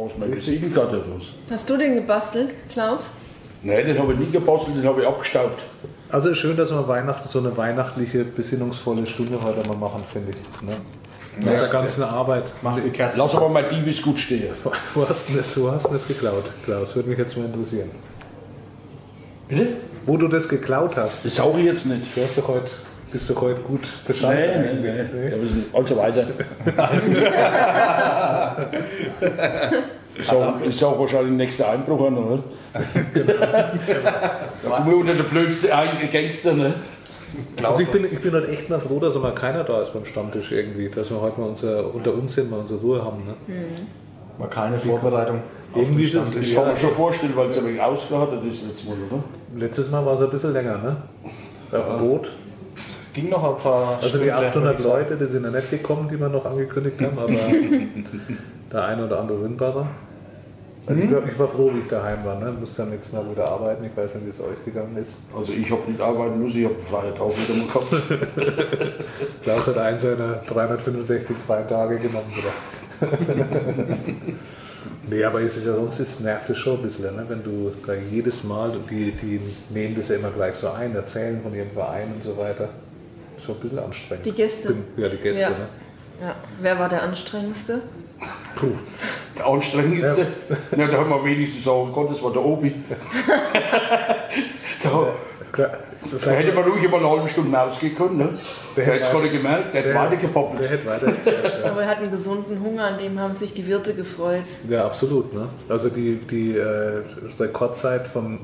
Brauchst du meine Visitenkarte oder was? Hast du den gebastelt, Klaus? Nein, den habe ich nie gebastelt, den habe ich abgestaubt. Also schön, dass wir Weihnachten so eine weihnachtliche, besinnungsvolle Stunde heute mal machen, finde ich. Ne? Nach der ganzen Arbeit. Mach die Kerze. Lass aber mal Diebes gut stehen. Wo hast du das, wo hast du das geklaut, Klaus? Würde mich jetzt mal interessieren. Bitte? Wo du das geklaut hast. Das sauge ich jetzt nicht. Du hast doch heute, bist doch heute gut beschafft. Nein, nein, nein. Ja, sind und so weiter. Ich sag, ich sag wahrscheinlich nächster Einbruch an, oder? Da kommen wir unter der blödste Gangster, ne? Also ich bin, ich bin halt echt mal froh, dass mal keiner da ist beim Stammtisch irgendwie. Dass wir heute mal unser, unter uns sind, mal unsere Ruhe haben. Ne? Mal keine Vorbereitung. Irgendwie ist es, Ich kann mir schon vorstellen, weil es ein wenig ausgehattet ist letztes Mal, oder? letztes Mal war es ein bisschen länger, ne? Auf dem Boot. Ging noch ein paar Also die Stündle, 800 würde ich sagen. Leute, die sind ja nicht gekommen, die wir noch angekündigt haben, aber der eine oder andere Windbarer. Also ich, war, ich war froh, wie ich daheim war. Ne? Musste am nächsten Mal wieder arbeiten. Ich weiß nicht, wie es euch gegangen ist. Also ich habe nicht arbeiten müssen, ich habe freie Tag wieder gehabt. Klaus hat einen seiner 365 freien Tage genommen wieder. nee, aber es ist ja sonst es nervt es schon ein bisschen, ne? wenn du da jedes Mal, die, die nehmen das ja immer gleich so ein, erzählen von ihrem Verein und so weiter. Schon ein bisschen anstrengend. Die Gäste. Ja, die Gäste. Ja. Ne? Ja. Wer war der anstrengendste? Puh. Der anstrengendste, ja. da haben wir wenigstens sagen können, das war der Obi. da, Klar. da hätte man ruhig immer eine halbe Stunde ausgehen können. Ne? Der Der hat es hätte- gerade gemerkt, der Der Der hätte weiter erzählt, ja. Aber er hat einen gesunden Hunger, an dem haben sich die Wirte gefreut. Ja, absolut. Ne? Also die, die äh, Rekordzeit von,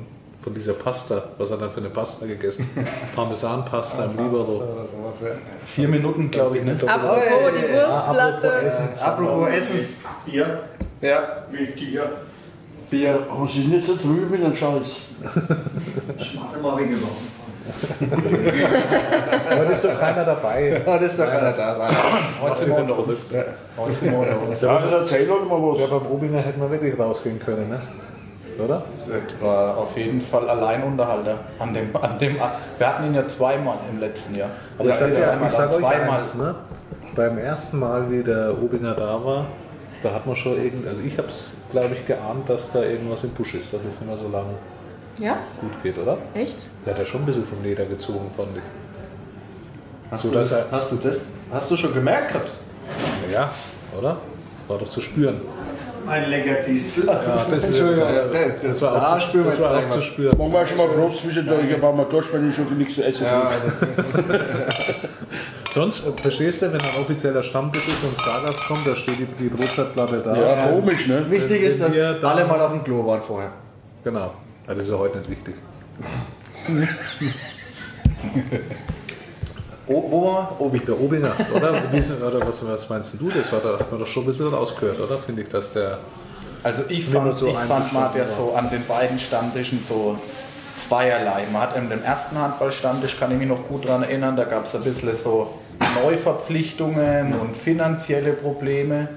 von dieser Pasta, was hat er dann für eine Pasta gegessen? Parmesanpasta im Libero. Ja. Vier Minuten, glaube ich. Ne? Apropos die Wurstplatte. Apropos Essen. Bier, Ja, wie Tier. Bier. Aber sie sind nicht so drüben mit dem Scheiß. Schmarte mal wegen Aber da ist doch keiner dabei. Das ist doch keiner da. Heute sind wir unter uns. Heute sind wir unter uns. Ja, das erzähl doch mal was. Ja, beim Obinger hätten wir wirklich rausgehen können, ne? Oder? Das war auf jeden Fall Alleinunterhalter. An dem, an dem, wir hatten ihn ja zweimal im letzten Jahr. Aber ich sag, ja, einmal, ich sag dann euch zweimal. eins, ne? Beim ersten Mal, wie der Obinger da war, da hat man schon irgend, also ich habe es, glaube ich, geahnt, dass da irgendwas im Busch ist, dass es nicht mehr so lange Ja? gut geht, oder? Echt? Der hat ja schon ein bisschen vom Leder gezogen, fand ich. Hast, So, du das, hast du das? Hast du schon gemerkt gehabt? Ja, oder? War doch zu spüren. Ein lecker Distel. Ja, das, Entschuldigung, das, war da auch, zu, spüren das war auch zu spüren. Machen wir schon mal Prost zwischendurch, aber mal durch, wenn ich schon nichts zu essen Ja, habe. also, Sonst, äh, verstehst du, wenn ein offizieller Stammtisch ist und Stargast kommt, da steht die, die Brotzeitplatte da. Ja, komisch, ne? wichtig ist, dass da- alle mal auf dem Klo waren vorher. Genau. Ja, das ist ja heute nicht wichtig. Oh, wo waren wir? Obi. Der Obinger, oder? Oder was, was meinst du? Das war da, hat man doch schon ein bisschen rausgehört, oder? Finde ich, dass der. Also ich fand, so ich fand ja einverstanden so an den beiden Stammtischen so zweierlei. Man hat in dem ersten Handballstammtisch, kann ich mich noch gut daran erinnern, da gab es ein bisschen so Neuverpflichtungen und finanzielle Probleme.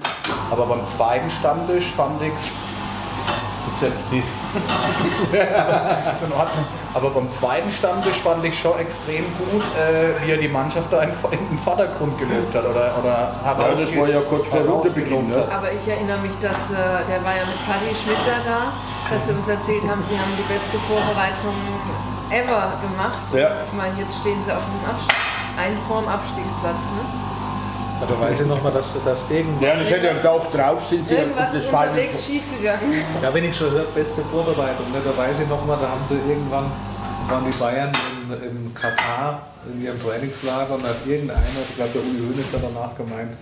Aber beim zweiten Stammtisch fand ich es. Ist jetzt die. Ist in Ordnung. Aber beim zweiten Stammtisch fand ich schon extrem gut, äh, wie er die Mannschaft da in, in den Vordergrund gelobt hat. Oder, oder Ja, das war ja kurz vor Rundenbeginn, ne? Aber ich erinnere mich, dass äh, der war ja mit Paddy Schmitter da, dass sie uns erzählt haben, sie haben die beste Vorbereitung ever gemacht. Ja. Ich meine, jetzt stehen sie auf dem Abst ein vorm Abstiegsplatz. Ne? Ja, da weiß ich nochmal, dass, dass irgendwann. Ja, das hätte ja auch drauf sind sie Irgendwas das unterwegs schiefgegangen. Ja, wenn ich schon höre, beste Vorbereitung, ne, da weiß ich nochmal, da haben sie irgendwann, waren die Bayern in, in Katar in ihrem Trainingslager und hat irgendeiner, ich glaube der Uli Hoeneß hat danach gemeint,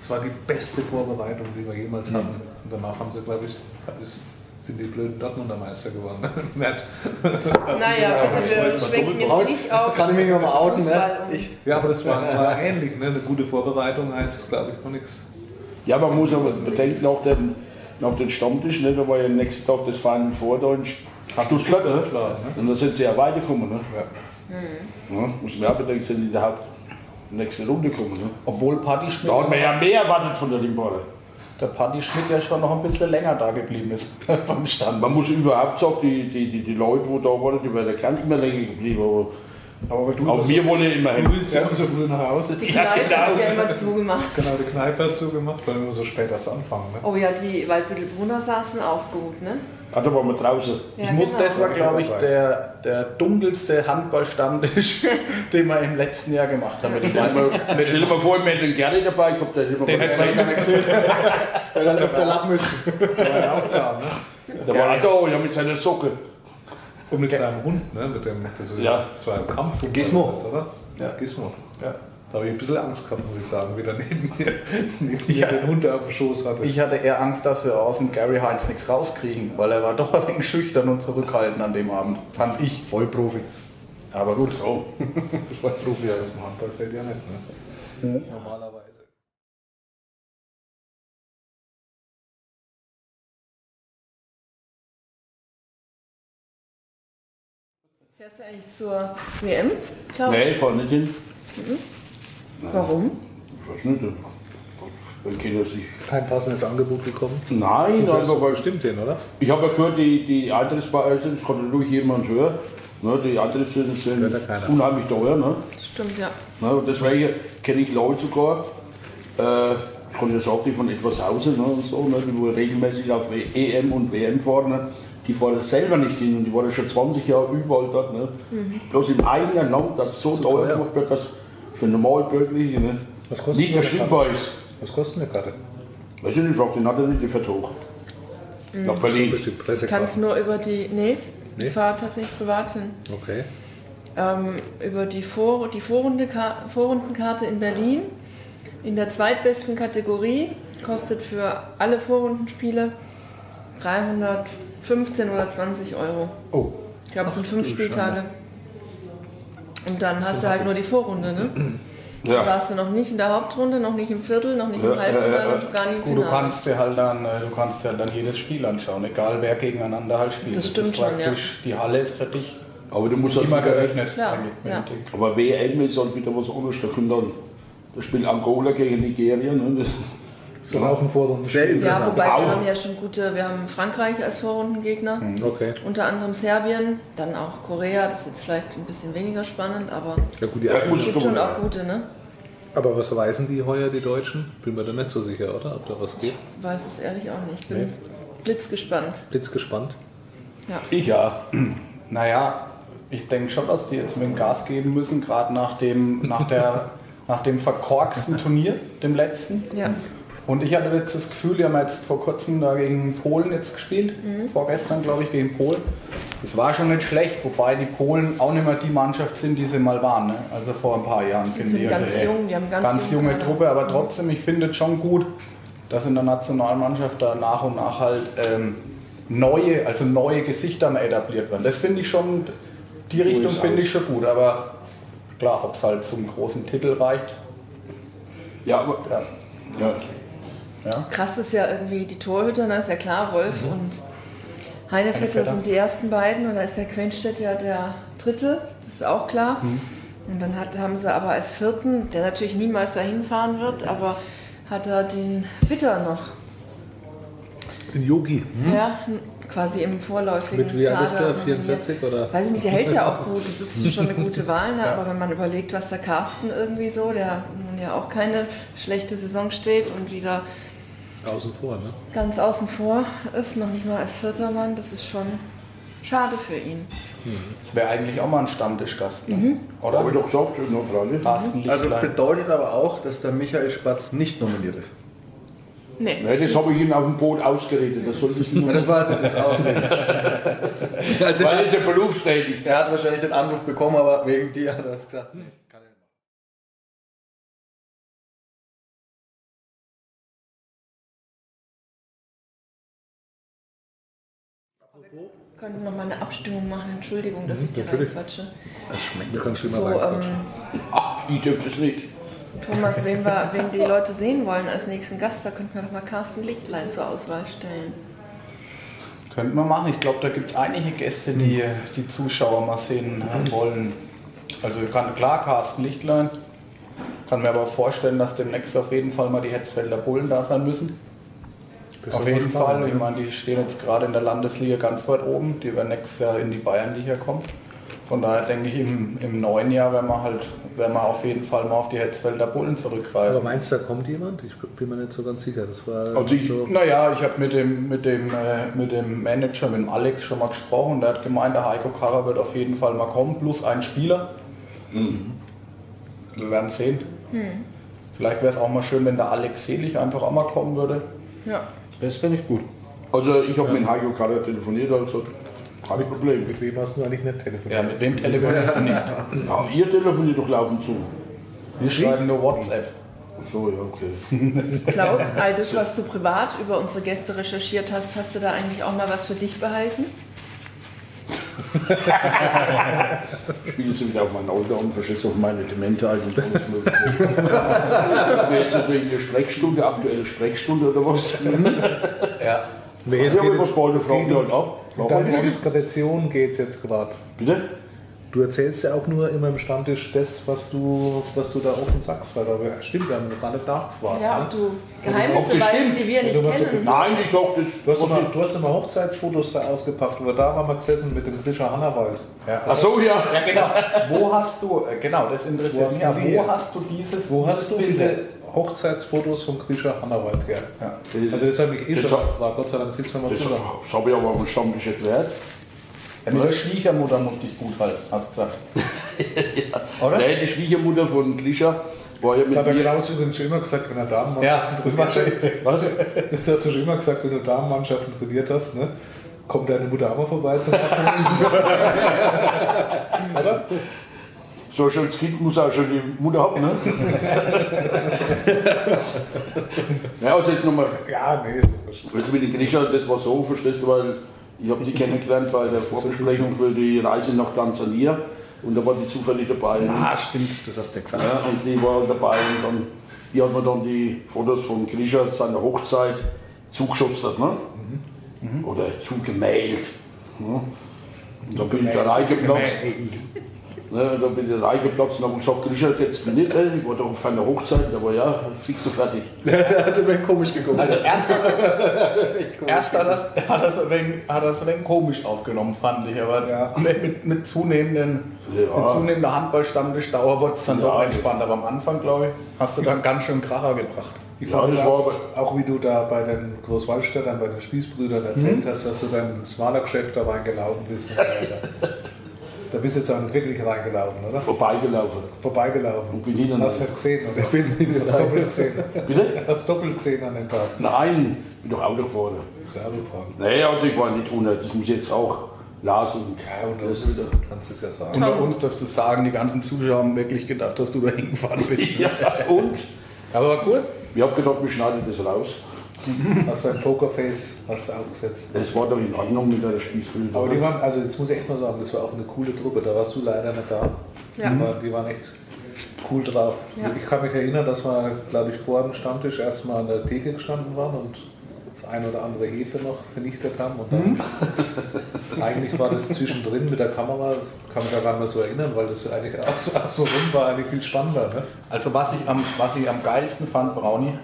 es war die beste Vorbereitung, die wir jemals hatten. Und danach haben sie, glaube ich, ist, sind die blöden Dortmunder Meister geworden. Nicht. Naja, bitte, wir schwenken jetzt nicht auf. Kann ich mich noch mal outen, ne? Ich, ja, aber das war, war ähnlich. Ne? Eine gute Vorbereitung heißt, glaube ich, noch nichts. Ja, man muss aber bedenken, nach dem, nach dem Stammtisch, ne, da war ja am nächsten Tag das Final Four da in Stuttgart. Ne? Klar? Und da sind sie ja weitergekommen. Ne? Ja. Ja, muss man auch bedenken, sind die in der Haupt nächste Runde gekommen. Ne? obwohl Schmidt, Da hat man ja mehr erwartet von der Limbacher. Der Paddy Schmidt ja schon noch ein bisschen länger da geblieben ist beim Stand. Man muss überhaupt sagen, die, die, die, die Leute, die da waren, die ja gar nicht mehr länger geblieben. Aber Aber du, Auch wir wollen immer du hin. willst ja immer so früh nach Hause. Die Ja, Kneipe genau. hat ja immer zugemacht. Genau, die Kneipe hat zugemacht, weil wir so spät erst anfangen. Ne? Oh ja, die Waldbüttelbrunner saßen auch gut, ne? Hat aber mal draußen. Ja, ich muss, genau. das war glaube ich der, der dunkelste Handballstammtisch, den wir im letzten Jahr gemacht haben. Mit dem Stell dir mal vor, wir hätten den Gary dabei, ich hab den immer Den hätte man gar nicht gesehen. Er hat öfter lachen müssen. Der war ja auch da, ne? Der war auch da, ja, mit seiner Socke. Und mit seinem Hund, ne? Mit dem, das, Ja. das war ein Kampfhund. Gizmo. Das, oder? Ja. Gizmo. Ja. Da habe ich ein bisschen Angst gehabt, muss ich sagen, wie der neben mir, neben mir den Hund auf dem Schoß hatte. Ich hatte eher Angst, dass wir aus dem Gary Heinz nichts rauskriegen, weil er war doch ein wenig schüchtern und zurückhaltend an dem Abend. Fand ich. Vollprofi. Aber gut. So. Ich war Profi aus dem Handballfeld ja nicht, ne? Normalerweise. Fährst du eigentlich zur WM, glaube Nee, ich fahr nicht hin. Warum? Ich weiß nicht. Wenn Kinder sich. Kein passendes Angebot bekommen. Nein, Du fährst aber aber bestimmt hin, oder? ich habe ja gehört, die, die Eintrittspreise, das kann natürlich jemand hören. Ne, die Eintrittspreise sind Hört ja keiner. unheimlich teuer. Ne? Das stimmt, ja. Ne, und deswegen kenne ich Leute sogar, äh, ich kann ja sagen, die von etwas Hause ne, und so, ne, die wo regelmäßig auf EM und WM fahren, ne, die fahren selber nicht hin und die waren schon 20 Jahre überall dort. Ne. Bloß im eigenen Land, das so teuer teuer. gemacht wird, dass für Normalbürgerliche ne, Was kostet nicht erschwingbar ist. Was kostet eine Karte? Weiß ich nicht, frag den hat er nicht, die fährt hoch. Nach Berlin. Bestimmt Kannst Pressekarten. nur über die. Nee, Nee? ich fahre tatsächlich privat hin. Okay. Ähm, über die, Vor die Vorrunde Vorrundenkarte in Berlin. In der zweitbesten Kategorie kostet für alle Vorrundenspiele 315 oder 20 Euro. Oh, Ich glaube, es sind fünf Spieltage. Und dann hast du halt nur die Vorrunde, ne? Da Ja. warst du noch nicht in der Hauptrunde, noch nicht im Viertel, noch nicht Ja, im Halbfinale, ja, ja. und gar nicht im Gut, du Finale. kannst dir halt dann, äh, du kannst dir dann jedes Spiel anschauen, egal wer gegeneinander halt spielt. Das stimmt ist schon, praktisch, Die Halle ist für dich Aber du musst halt immer geöffnet. Klar, ja. Aber WM ist halt wieder was anderes. Da kommt dann, da spielt Angola gegen Nigeria. Ne? Das, auch ein Vorrunden. Sehr Ja, interessant. wobei wir Auch. haben ja schon gute, wir haben Frankreich als Vorrundengegner, Okay. unter anderem Serbien, dann auch Korea, das ist jetzt vielleicht ein bisschen weniger spannend, aber Ja gut, die Ja, gut. es gibt schon auch gute, ne? Aber was weisen die heuer, die Deutschen? Bin mir da nicht so sicher, oder? Ob da was geht? Weiß es ehrlich auch nicht. Ich bin Nee. blitzgespannt. Blitzgespannt. ich ja. Naja, ich denke schon, dass die jetzt mit dem Gas geben müssen, gerade nach dem, nach, der, nach dem verkorksten Turnier, dem letzten. Ja. Und ich hatte jetzt das Gefühl, die haben jetzt vor kurzem da gegen Polen jetzt gespielt. Mhm. Vorgestern, glaube ich, gegen Polen. Das war schon nicht schlecht, wobei die Polen auch nicht mehr die Mannschaft sind, die sie mal waren. Ne? Also vor ein paar Jahren, finde ich. ganz also, jung, die haben ganz ganz junge Kader. Truppe, aber trotzdem, ich finde es schon gut, dass in der Nationalmannschaft da nach und nach halt ähm, neue, also neue Gesichter mal etabliert werden. Das finde ich schon, die Richtung finde ich schon gut, aber klar, ob es halt zum großen Titel reicht, Ja, aber, ja. ja. Ja. Krass ist ja irgendwie die Torhüter, da ist ja klar, Wolf Mhm. und Heinevetter sind die ersten beiden und da ist der Quenstedt ja der dritte, das ist auch klar. Mhm. Und dann hat, haben sie aber als vierten, der natürlich niemals dahin fahren wird, aber hat er den Bitter noch. In Yogi. Ja, quasi im vorläufigen Mit wie alt ist der? Kader nominiert. 44 oder? Weiß ich nicht, der hält ja auch gut, das ist schon eine gute Wahl, ne? aber wenn man überlegt, was der Carsten irgendwie so, der nun ja auch keine schlechte Saison steht und wieder Außen vor, ne? ganz außen vor ist, noch nicht mal als vierter Mann, das ist schon schade für ihn. Das wäre eigentlich auch mal ein Stammtischgast, ne? oder? Habe ich doch gesagt, in Australien. Carsten Also Lichtlein. bedeutet aber auch, dass der Michael Spatz nicht nominiert ist. Nee, Nee, das habe ich Ihnen auf dem Boot ausgeredet. Das sollte ich nicht das war das Ausreden. also, Weil er, ist ja berufstätig. er hat wahrscheinlich den Anruf bekommen, aber wegen dir hat er es gesagt. Nee, wir könnten noch mal eine Abstimmung machen, Entschuldigung, dass ich dir natürlich. reinquatsche. Du kannst immer So, reinquatschen. ähm, Ach, ich dürfte es nicht. Thomas, wen, wir, wen die Leute sehen wollen als nächsten Gast, da könnten wir doch mal Carsten Lichtlein zur Auswahl stellen. Könnten wir machen. Ich glaube, da gibt es einige Gäste, die die Zuschauer mal sehen wollen. Also kann, klar, Carsten Lichtlein. Kann mir aber vorstellen, dass demnächst auf jeden Fall mal die Hetzfelder Bullen da sein müssen. Das auf jeden Fall. Ich ne? meine, die stehen jetzt gerade in der Landesliga ganz weit oben. Die werden nächstes Jahr in die Bayernliga kommen. Von daher denke ich, im, im neuen Jahr werden wir halt, werden wir auf jeden Fall mal auf die Hetzfelder Bullen Aber zurückgreifen. meinst du, da kommt jemand? Ich bin mir nicht so ganz sicher. Das war Also ich- so. Naja, ich habe mit dem, mit, dem, äh, mit dem Manager, mit dem Alex schon mal gesprochen und der hat gemeint, der Heiko Karrer wird auf jeden Fall mal kommen, plus ein Spieler. Wir werden sehen. Vielleicht wäre es auch mal schön, wenn der Alex Selig einfach auch mal kommen würde. Ja. Das finde ich gut. Also ich habe mit Heiko Kader telefoniert und gesagt, kein Problem. Mit wem hast du eigentlich nicht Ja, telefoniert? mit wem telefonierst du nicht? Ja, ihr telefoniert doch laufend zu. Wir schreiben nur WhatsApp. So, ja, okay. Klaus, all das, was du privat über unsere Gäste recherchiert hast, hast du da eigentlich auch mal was für dich behalten? Spiele sie wieder auf mein Auto und verschiss auf meine Demente ein und alles mögliche. Ich habe jetzt natürlich eine Sprechstunde, aktuelle Sprechstunde oder was. Ja. Nee, Ja, aber was wollte Frau geht um- ab? Frau Deine Wollte- Diskretion geht jetzt gerade. Bitte? Du erzählst ja auch nur immer im Stammtisch das, was du, was du da offen sagst. Weil aber stimmt, wir haben noch gar nicht nachgefragt. Ja, ne? ob du Geheimnisse das weißt, stimmt. die wir nicht Du kennen. Nein, ich sag das. Du hast, immer, du hast immer Hochzeitsfotos da ausgepackt, aber da waren wir gesessen mit dem Rischer Hannawald. Ja. Ach so, ja. Ja, genau. Wo hast du, äh, genau, das Wo interessiert mich, die? wo hast du dieses Wo dieses hast du Bild? Hochzeitsfotos vom Grischer Hannawald her? Ja. Also das habe ich eh Das schon gefragt. Gott sei Dank sitzen wir mal zusammen. das habe ich aber am Stammtisch erklärt. Ja, mit der Schwiegermutter musste ich gut halten, hast du gesagt. Oder? Nein, die Schwiegermutter von Grisha war ja Das hat der mit mir. Klaus übrigens schon immer gesagt, wenn er Damenmannschaften Ja, das war trainiert hat. Was? Das hast du schon immer gesagt, wenn du Damenmannschaften trainiert hast, ne? Kommt deine Mutter auch mal vorbei zum Abholen? Oder? So ein schönes Kind muss auch schon die Mutter haben, ne? ja, also jetzt nochmal. Ja, nee, ist. Jetzt mit den Grisha, das war so, verstehst du, weil ich habe die kennengelernt bei der Vorbesprechung für die Reise nach Tansania und da war die zufällig dabei. Ah, stimmt, das hast du gesagt. Ja, und die war dabei und dann, die hat mir dann die Fotos von Grisha seiner Hochzeit zugeschustert, ne? Oder zugemailt. Ne? Und dann bin ich da reingeplatzt. Ne, und dann bin ich da reingeplatzt und habe gesagt, Grisha, jetzt bin ich nicht, ey, ich war doch auf keiner Hochzeit, aber ja, fix und fertig. Der hat mir komisch geguckt. Also erst, erst hat das, hat das ein wenig, hat das ein wenig komisch aufgenommen, fand ich. Aber Ja. mit, mit, mit, zunehmenden, Ja. mit zunehmender Handballstammtischdauer wurde es dann Ja. doch entspannt. Aber am Anfang, glaube ich, hast du dann ganz schön Kracher gebracht. Ich Ja, fand das auch, war auch wie du da bei den Großwaldstädtern, bei den Spießbrüdern erzählt hast, dass du beim Smaler-Geschäft da reingelaufen bist. Und da bist du jetzt auch nicht wirklich reingelaufen, oder? Vorbeigelaufen. Vorbeigelaufen. Und bin hinten Hast du gesehen, oder? Ich bin Hast doppelt gesehen. Bitte? Hast doppelt gesehen an dem Tag. Nein, bin doch Auto gefahren. Das Auto gefahren. Nee, also ich war nicht ohne, das muss jetzt auch Lars und Ja, und das das wieder. kannst du es ja sagen. Unter uns darfst du sagen, die ganzen Zuschauer haben wirklich gedacht, dass du da hingefahren bist. Ja, und? Aber war cool. Ich habe gedacht, wir schneiden das raus. Hast du ein Pokerface hast du aufgesetzt. Das war doch in Ordnung mit der Spießbild. Aber die waren, also jetzt muss ich echt mal sagen, das war auch eine coole Truppe. Da warst du leider nicht da. Ja. Die, waren, die waren echt cool drauf. Ja. Ich kann mich erinnern, dass wir, glaube ich, vor dem Stammtisch erstmal an der Theke gestanden waren und das ein oder andere Hefe noch vernichtet haben. Und dann eigentlich war das zwischendrin mit der Kamera, kann mich da gar nicht mehr so erinnern, weil das eigentlich auch so, auch so rum war, eigentlich viel spannender. Ne? Also was ich am, was ich am geilsten fand, Brownie,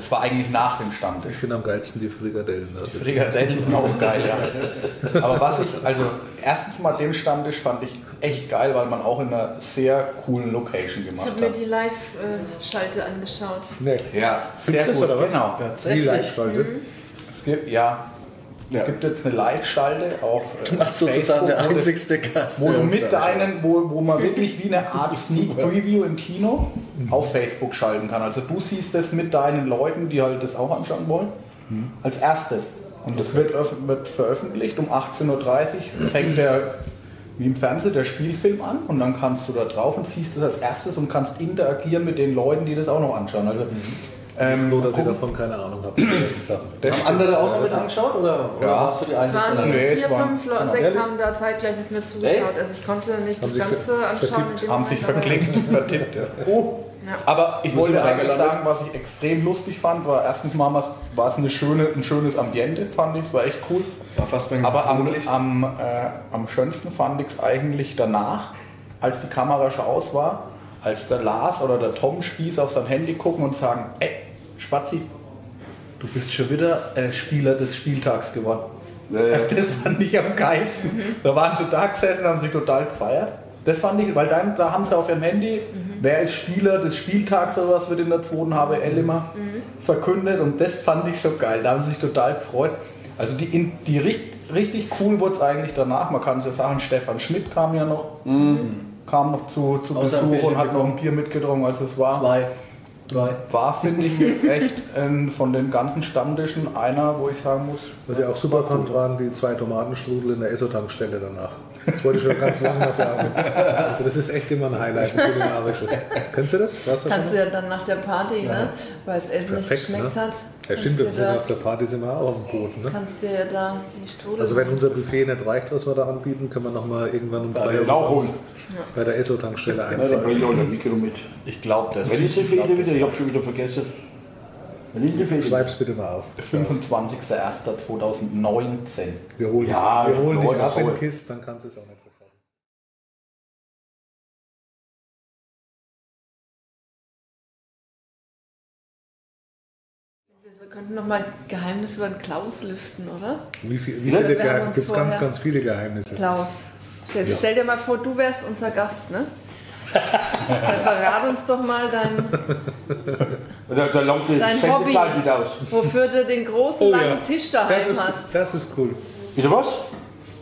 das war eigentlich nach dem Stammtisch. Ich finde am geilsten die Frikadellen. da. Die Frikadellen sind auch geil, ja. Aber was ich, also erstens mal den Stammtisch fand ich echt geil, weil man auch in einer sehr coolen Location Ich gemacht habe mir hat. die Live-Schalte angeschaut. Nee. Ja, sehr Gibt's gut, das oder was? genau. Die Tatsächlich. Live-Schalte. Es gibt, ja, es gibt jetzt eine Live-Schalte auf äh, Du machst sozusagen der Facebook, wo du- einzigste Gast. wo du mit deinen, wo, wo man wirklich wie eine Art Sneak Preview im Kino auf Facebook schalten kann. Also du siehst es mit deinen Leuten, die halt das auch anschauen wollen, als erstes. Und das wird, wird veröffentlicht um 18.30 Uhr, fängt der wie im Fernsehen der Spielfilm an und dann kannst du da drauf und siehst es als erstes und kannst interagieren mit den Leuten, die das auch noch anschauen. Also ähm, So, dass ich gucken- davon keine Ahnung habe. der Haben andere auch noch mit angeschaut oder, oder Ja. warst du die Es Einzige? waren Nee, es vier, waren- fünf, Leute, sechs haben da zeitgleich mit mir zugeschaut. Also ich konnte nicht das sich Ganze anschauen. haben sich verklickt, vertippt. Ja. Ja. Aber ich wollte eigentlich sagen, was ich extrem lustig fand, war erstens mal was- war es eine schöne, ein schönes Ambiente, fand ich, es war echt cool. War fast mein Aber am, am, äh, am schönsten fand ich es eigentlich danach, als die Kamera schon aus war, als der Lars oder der Tom Spieß auf sein Handy gucken und sagen, ey, Spazi, du bist schon wieder äh, Spieler des Spieltags geworden. Ja, ja. Das fand ich am geilsten. Da waren sie da gesessen, haben sich total gefeiert. Das fand ich, weil dann, da haben sie auf ihrem Handy, wer ist Spieler des Spieltags oder was wird in der zweiten HBL immer verkündet und das fand ich so geil. Da haben sie sich total gefreut. Also die, in, die richtig, richtig cool wurde es eigentlich danach. Man kann es ja sagen, Stefan Schmidt kam ja noch, kam noch zu, zu Besuch und hat noch ein Bier mitgetrunken, als es war. Zwei, drei. War, finde ich, echt ähm, von den ganzen Stammtischen einer, wo ich sagen muss, Was ich auch super fand, waren die zwei Tomatenstrudel in der Esso-Tankstelle danach. Das wollte ich schon ganz lange mal sagen. Also das ist echt immer ein Highlight, ein kulinarisches. Kennst du das? Warst du Kannst du ja dann nach der Party, ne? weil das Essen nicht Perfekt, geschmeckt ne? hat. Ja, stimmt, wir sind auf der Party sind wir auch auf dem Boden. Ne? Kannst dir ja da die Strudel Also wenn unser Buffet nicht reicht, was wir da anbieten, können wir nochmal irgendwann um drei den Uhr Lauch holen. morgens bei der Esso-Tankstelle Ja, dann bringe ich auch ein Mikro mit. ich glaube, das Wenn ist die Fehde das wieder? Ich habe schon wieder vergessen. Schreib's bitte mal auf. 25.01.2019. Wir holen, Ja, dich, wir holen dich ab in. Kist, dann kannst du es auch nicht Wir könnten noch mal ein Geheimnis über den Klaus lüften, oder? Wie, viel, wie Ja, viele wir Geheimnisse? Gibt es ganz, ganz viele Geheimnisse. Klaus, stell, stell dir mal vor, du wärst unser Gast, ne? Dann verrat uns doch mal dein, Da, da langt die Dein Hobby. nicht aus. wofür du den großen Oh langen ja. Tisch daheim Das ist, hast. das ist cool. Bitte was?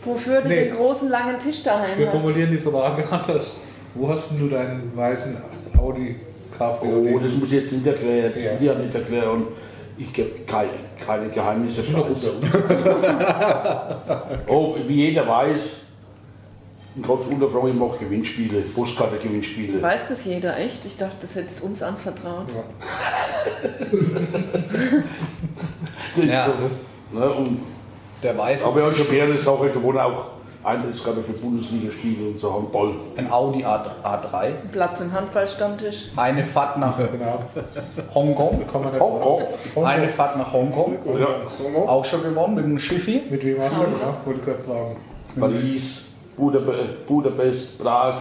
Wofür du Nee. den großen langen Tisch daheim Wir hast. formulieren die Frage anders. Wo hast denn du deinen weißen Audi Cabrio? Oh, das muss ich jetzt nicht erklären. Das will ich ja nicht erklären. Ich gebe keine, keine Geheimnisse preis. oh, wie jeder weiß, ein ganz Unterfrau, ich mache Gewinnspiele, Postkarte-Gewinnspiele. Weiß das jeder echt? Ich dachte, das hättest uns anvertraut. Das ist Ja. so, ne? und, Der weiß, aber ich habe schon mehrere Sachen gewonnen, auch Eintrittskarte für Bundesligaspiele und so Handball. ein Audi A, A3, Platz im Handballstammtisch. eine Fahrt nach Genau. Hongkong, nicht Hongkong. eine Fahrt nach Hongkong, Ja. auch schon gewonnen mit dem Schiffi. Mit wem hast du? Ja, wollte ich gerade fragen. Paris, Budapest, Prag.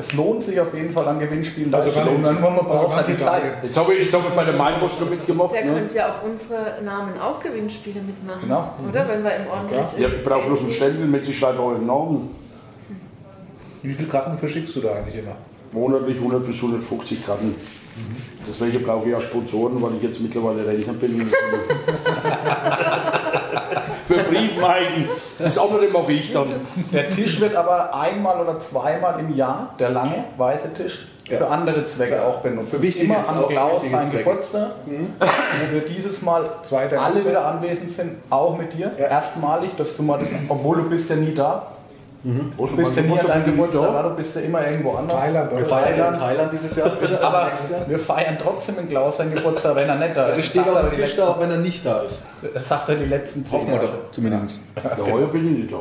Es lohnt sich auf jeden Fall an Gewinnspielen Also teilzunehmen. Nur man also braucht halt kann die sie Zeit. Jetzt habe ich, jetzt hab ich bei der Mainpost noch mitgemacht. Der Ne? könnte ja auf unsere Namen auch Gewinnspiele mitmachen. Genau. Oder? Wenn wir im ordentlich. Ja, ich brauche bloß einen Stempel mit, ich schreibe euren Namen. Wie viele Karten verschickst du da eigentlich immer? Monatlich 100 bis 150 Karten. Deswegen brauche ich auch Sponsoren, weil ich jetzt mittlerweile Rentner bin. Für Briefmarken. Das andere mache ich dann. Der Tisch wird aber einmal oder zweimal im Jahr, der lange weiße Tisch, für andere Zwecke auch benutzt. Für wichtige- Immer an auch Klaus sein. Geburtstag, wo wir dieses Mal Zweiter alle wieder anwesend sind, auch mit dir. Erstmalig, dass du mal das, obwohl du bist ja nie da. Du Du bist nie an deinem Geburtstag, da, du bist ja immer irgendwo anders. Thailand, Wir oder? feiern Thailand. in Thailand dieses Jahr, bitte, also Aber wir feiern trotzdem in Klaus seinen Geburtstag, wenn er nicht da ist. Also ich stehe auf dem Tisch da, auch wenn er nicht da ist. Das sagt er die letzten zehn Hoffen wir doch, zumindest. Ja, heuer bin ich nicht da.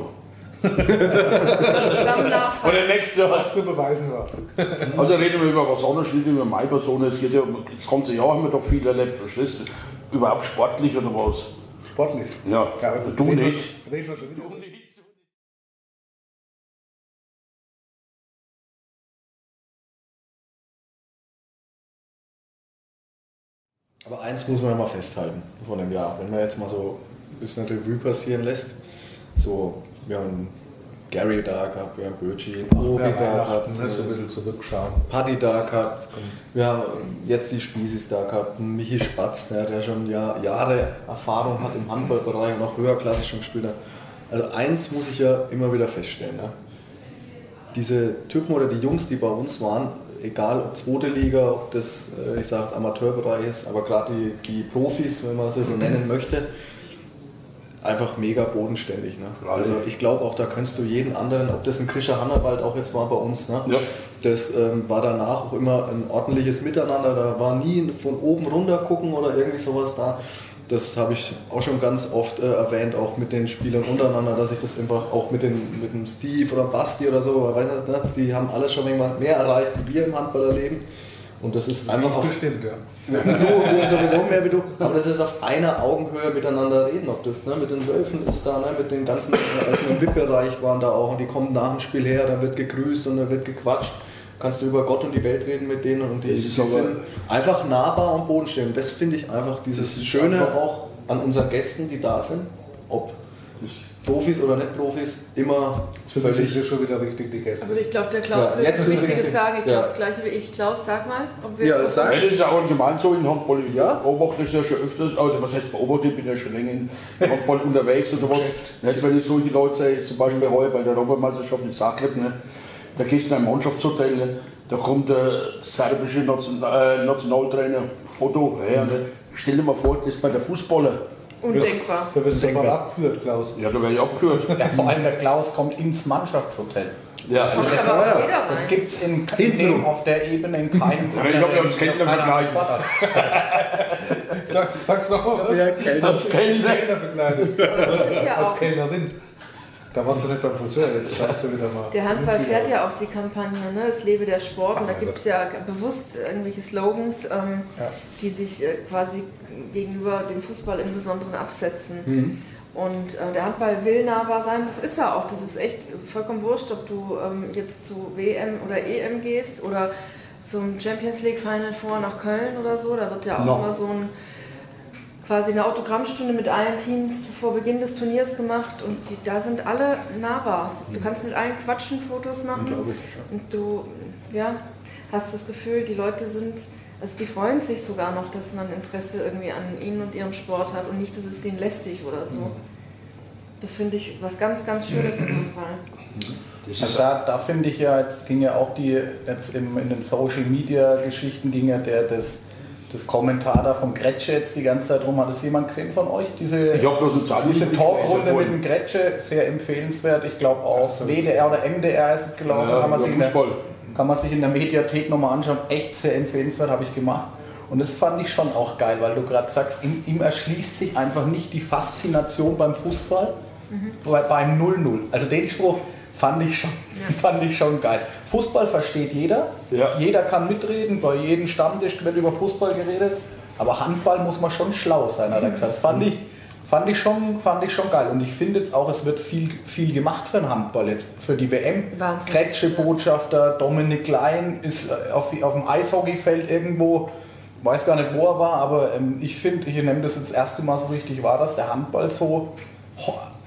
Oder nächstes Jahr. Was zu beweisen war. Also reden wir über was anderes, nicht über meine Person. Es geht ja um das ganze Jahr haben wir doch viel erlebt, verstehst du? Überhaupt sportlich oder was? Sportlich. Ja, Ja, also du nicht. Reden wir schon wieder. Aber eins muss man ja mal festhalten von dem Jahr. Wenn man jetzt mal so ein bisschen eine Revue passieren lässt, so, wir haben Gary da gehabt, wir haben Birchie, Obi da gehabt, ne, so ein bisschen zurückschauen. Paddy da gehabt, wir haben jetzt die Spießis da gehabt, Michi Spatz, ja, der schon Jahr, Jahre Erfahrung hat im Handballbereich und auch höherklassig schon gespielt hat. Also eins muss ich ja immer wieder feststellen. Ja. Diese Typen oder die Jungs, die bei uns waren, egal ob zweite Liga, ob das, äh, ich sage es Amateurbereich ist, aber gerade die, die Profis, wenn man sie so nennen möchte, einfach mega bodenständig. Ne? Also ich glaube auch, da kannst du jeden anderen, ob das ein Krischer Hannawald auch jetzt war bei uns, ne? Ja. das ähm, war danach auch immer ein ordentliches Miteinander, da war nie von oben runter gucken oder irgendwie sowas da. Das habe ich auch schon ganz oft äh, erwähnt, auch mit den Spielern untereinander, dass ich das einfach auch mit, den, mit dem Steve oder Basti oder so, nicht, ne? die haben alles schon irgendwann mehr erreicht, wie wir im Handball erleben. Und das ist einfach auf, Bestimmt, ja. du, du sowieso mehr wie du, aber das ist auf einer Augenhöhe miteinander reden, ob das ne, mit den Wölfen ist da, ne, mit den ganzen, als wir im VIP-Bereich waren da auch und die kommen nach dem Spiel her, da wird gegrüßt und da wird gequatscht. Kannst du über Gott und die Welt reden mit denen und die, Das die sind einfach nahbar am Boden stehen. Das finde ich einfach dieses Schöne auch an unseren Gästen, die da sind. ob Profis oder nicht Profis, immer völlig. schon wieder richtig die Gäste. Aber ich glaube, der Klaus Ja, will jetzt was sind wir- Wichtiges sagen. Ich Ja. glaube das gleiche wie ich. Klaus, sag mal. Ob wir Ja, sag. Ja, das ist ja allgemein so in Handball. Ich Ja. beobachte das ja schon öfters. Also, was heißt beobachte? Ich bin ja schon länger in Handball unterwegs oder was. Jetzt, wenn ich solche Leute sehe, zum Beispiel heute bei der Europameisterschaft in Zagreb, ne, da gehst du in ein Mannschaftshotel, ne, da kommt der serbische Nation, äh, Nationaltrainer, Foto her. Ne. Stell dir mal vor, das ist bei der Fußballer. undenkbar. Da wirst du mal abgeführt, Klaus. Ja, da werde ich abgeführt. Ja, vor allem der Klaus kommt ins Mannschaftshotel. Ja, Kommt Das, das rein. gibt es in, in dem, auf der Ebene in keinem. Ich hab ja uns Kellner. Sportart. Sag, sag's doch mal was. als Kellner. Kellner begleitet. Das Als auch. Kellnerin. Da warst du nicht beim Friseur, jetzt schaust du wieder mal. Der Handball fährt ja auch die Kampagne, ne? es lebe der Sport. Und da gibt es ja bewusst irgendwelche Slogans, ähm, die sich äh, quasi gegenüber dem Fußball im Besonderen absetzen. Und äh, der Handball will nahbar sein, das ist er auch. Das ist echt vollkommen wurscht, ob du ähm, jetzt zu WM oder EM gehst oder zum Champions League Final Four nach Köln oder so. Da wird ja auch No. immer so ein quasi eine Autogrammstunde mit allen Teams vor Beginn des Turniers gemacht und die, da sind alle nahbar. Du kannst mit allen quatschen, Fotos machen und du ja, hast das Gefühl, die Leute sind, also die freuen sich sogar noch, dass man Interesse irgendwie an ihnen und ihrem Sport hat und nicht, dass es denen lästig oder so. Das finde ich was ganz, ganz Schönes in dem Fall. Also da, da finde ich ja, jetzt ging ja auch die, jetzt im, in den Social Media Geschichten ging ja der, das, das Kommentar da vom Gretsche jetzt die ganze Zeit rum. Hat das jemand gesehen von euch? Diese, Ich habe bloß eine Zahl. diese Talkrunde mit dem Gretsche, sehr empfehlenswert. Ich glaube auch WDR oder MDR ist es gelaufen. Ja, kann, man sich in der, kann man sich in der Mediathek nochmal anschauen. Echt sehr empfehlenswert, habe ich gemacht. Und das fand ich schon auch geil, weil du gerade sagst, ihm, ihm erschließt sich einfach nicht die Faszination beim Fußball bei, beim 0-0. Also den Spruch fand ich, schon, fand ich schon geil. Fußball versteht jeder. Ja. Jeder kann mitreden, bei jedem Stammtisch wird über Fußball geredet. Aber Handball muss man schon schlau sein, hat er gesagt. Das fand ich, fand ich, schon, fand ich schon geil. Und ich finde jetzt auch, es wird viel, viel gemacht für den Handball jetzt, für die WM. Kretsche Botschafter, Dominik Klein ist äh, auf, auf dem Eishockeyfeld irgendwo, weiß gar nicht, wo er war, aber ähm, ich finde, ich nehme das jetzt das erste Mal so richtig wahr, dass der Handball so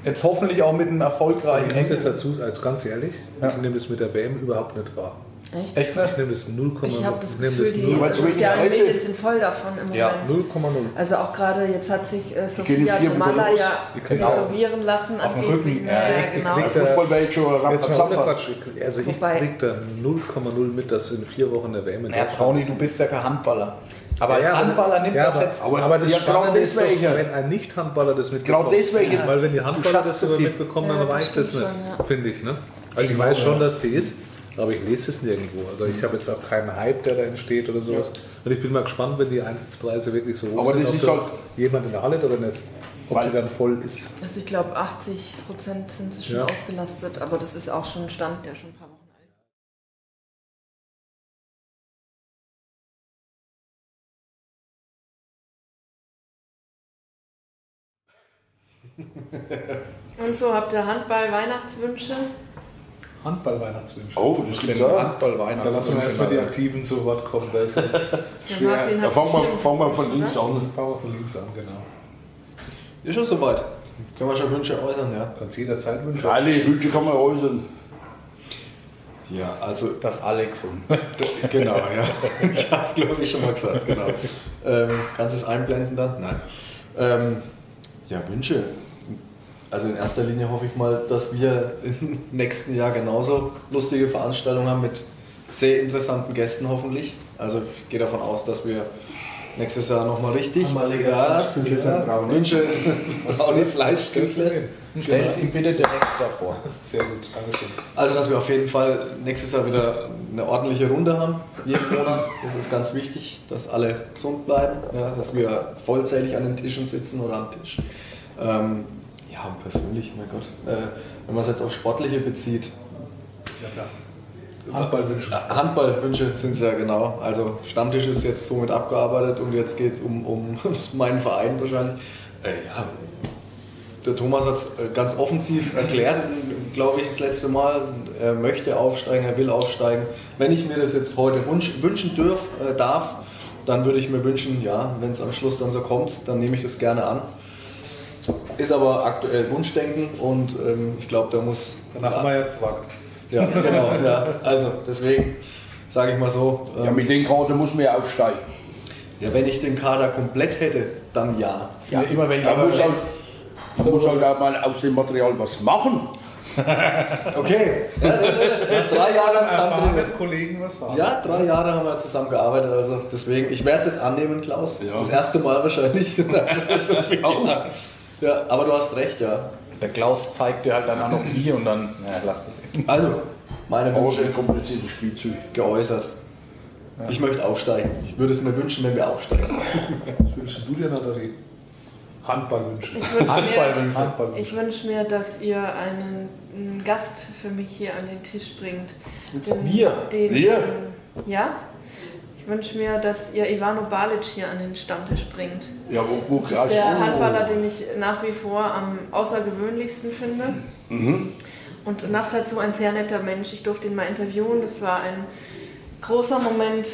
jetzt hoffentlich auch mit einem erfolgreichen Ich muss jetzt dazu, als ganz ehrlich, Ja. ich nehme das mit der WM überhaupt nicht wahr. Echt? Echt Ich nicht? nehme das 0,0. Ich habe das ich nehme Gefühl, die das wenig sozialen Medien sind voll davon im Ja, Moment. 0,0. Also auch gerade jetzt hat sich äh, Sophia Tomala ja Die tätowieren lassen. auf dem Rücken, Ja, ja. ja, Ich genau. krieg- wäre jetzt mal. Ich- Also ich krieg da 0,0 mit, dass in vier Wochen der WM in Ja, Deutschland Brownie, ist. du bist ja kein Handballer. Aber als Ja, aber- Handballer nimmt ja, das aber- jetzt. aber- Aber das Ja, Spannende ist doch, wenn ein Nicht-Handballer das mitbekommt. Genau deswegen. Weil wenn die Handballer das viel. mitbekommen, Ja, dann reicht das nicht, ja. finde ich. Ne? Also ich weiß schon, dass die ist, aber ich lese es nirgendwo. Also ich habe jetzt auch keinen Hype, der da entsteht oder sowas. Und ich bin mal gespannt, wenn die Eintrittspreise wirklich so hoch Aber sind, das ob ist da halt- jemand in der Halle drin ist, ob Weil- die dann voll ist. Also ich glaube 80 Prozent sind schon Ja. ausgelastet, aber das ist auch schon ein Stand, der schon ein paar Und so habt ihr Handball, Weihnachtswünsche? Handball-Weihnachtswünsche. Oh, das gibt's auch. Handball Da lassen wir erstmal die Aktiven zu Wort kommen. Da ist schwer. Martin hat fangen wir, fangen wir von links an. Fangen wir von links an, genau. Ist schon soweit. Können wir schon Wünsche äußern, ja? Kannst jederzeit Wünsche. Alle Wünsche kann man äußern. Ja, also Das Alexum. genau, ja. Ich hatte es glaube ich schon mal gesagt, genau. Ähm, kannst du es einblenden dann? Nein. Ähm, ja, Wünsche. Also in erster Linie hoffe ich mal, dass wir im nächsten Jahr genauso lustige Veranstaltungen haben mit sehr interessanten Gästen hoffentlich. Also ich gehe davon aus, dass wir nächstes Jahr nochmal richtig Einmalige ja, Fleischküchle ja, Frauen. Wünsche, Braune Fleischküchle. Stell es ihm bitte direkt davor. Sehr gut, Dankeschön. Also, dass wir auf jeden Fall nächstes Jahr wieder eine ordentliche Runde haben, jeden Monat. Das ist ganz wichtig, dass alle gesund bleiben, ja, dass wir vollzählig an den Tischen sitzen oder am Tisch. Ähm, ja, und persönlich, mein Gott, äh, wenn man es jetzt auf Sportliche bezieht, Ja, klar. Handballwünsche. Handballwünsche sind es ja genau. Also Stammtisch ist jetzt somit abgearbeitet und jetzt geht es um, um meinen Verein wahrscheinlich. Äh, ja, der Thomas hat es ganz offensiv erklärt, glaube ich, das letzte Mal. Er möchte aufsteigen, er will aufsteigen. Wenn ich mir das jetzt heute wünschen dürf, äh, darf, dann würde ich mir wünschen, ja, wenn es am Schluss dann so kommt, dann nehme ich das gerne an. Ist aber aktuell Wunschdenken und ähm, ich glaube, da muss. Danach haben wir ja gefragt. Ja, genau. Ja. Also deswegen sage ich mal so. Ja, Ähm, mit den Karten muss man ja aufsteigen. ja, wenn ich den Kader komplett hätte, dann ja. Ja, immer wenn ich Da muss, halt, da muss halt auch mal aus dem Material was machen. Okay. Ja, das, drei Jahre zusammen Erfahrene trainiert. Kollegen was haben. Ja, drei Jahre haben wir zusammen gearbeitet, also deswegen, ich werde es jetzt annehmen, Klaus. Ja. Das erste Mal wahrscheinlich. so viel. Ja, aber du hast recht, ja. der Klaus zeigt dir halt dann auch noch hier und dann, naja, lass das. Also, meine Wünsche ein kompliziertes Spielzeug. geäußert. Ich möchte aufsteigen. Ich würde es mir wünschen, wenn wir aufsteigen. Was wünschst du dir, Nathalie? Handball wünschen. Ich wünsche mir, Handballwünsche. Handball wünschen. ich wünsch mir, dass ihr einen, einen Gast für mich hier an den Tisch bringt. Den, Wir? Den, Wir? Ja. Ich wünsche mir, dass ihr Ivano Balic hier an den Stammtisch bringt. Ja, wo, wo Das ist der Handballer, den ich nach wie vor am außergewöhnlichsten finde. Mhm. Und nach dazu ein sehr netter Mensch. Ich durfte ihn mal interviewen. Das war ein großer Moment.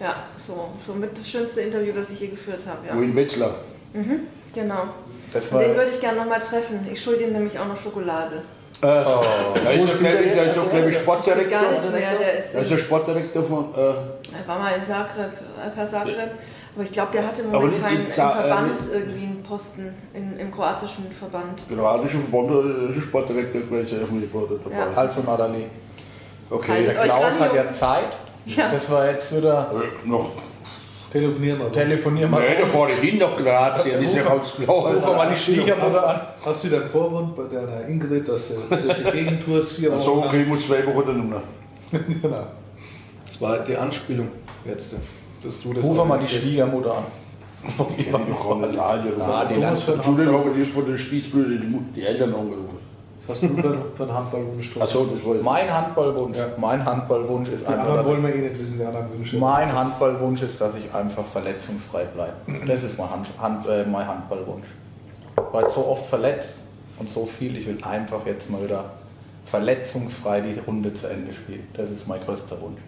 Ja, so, somit das schönste Interview, das ich je geführt habe. Ja. Wo in Wetzlar. Mhm, genau. Den würde ich gerne nochmal treffen. Ich schulde ihm nämlich auch noch Schokolade. Äh, ich, da ist doch, glaub ich, Sportdirektor. Gar nicht mehr, der ist der Sportdirektor von. Äh, Er war mal in Zagreb, AK Zagreb. Aber ich glaube, der hat im Moment keinen äh, Verband nicht- irgendwie einen Posten, in, im kroatischen Verband. kroatischer Verband, da ist der Sportdirektor gewesen, ich bin dabei. Ja. also Natalie. Okay. Haltet Der Klaus hat ja. Zeit. Ja. Das war jetzt wieder Äh, noch. Telefonieren oder? telefonier mal. Nee, da fahre ich hin nach Kroatien, ist ja ganz klar. Ruf mal die Schwiegermutter an. Hast du einen Vorwand bei deiner Ingrid, dass du die Gegentours vier Wochen Achso, okay, ich muss zwei Wochen dann. Genau. Das war die Anspielung jetzt, dass du das Ruf mal die. Schwiegermutter an. Kann doch gar nicht laden. Ah, die Land- Entschuldigung, ich jetzt von den Spießbrüdern die, Mu- die Eltern angerufen. Was hast du für, für einen Handballwunsch? Achso, das ich. Mein Handballwunsch, Ja. mein Handballwunsch ist Die einfach, anderen dass wollen wir eh nicht wissen, die anderen Wünsche. Mein Handballwunsch ist, dass ich einfach verletzungsfrei bleibe. Das ist mein, Hand, Hand, äh, mein Handballwunsch. Weil so oft verletzt und so viel, ich will einfach jetzt mal wieder verletzungsfrei die Runde zu Ende spielen. Das ist mein größter Wunsch.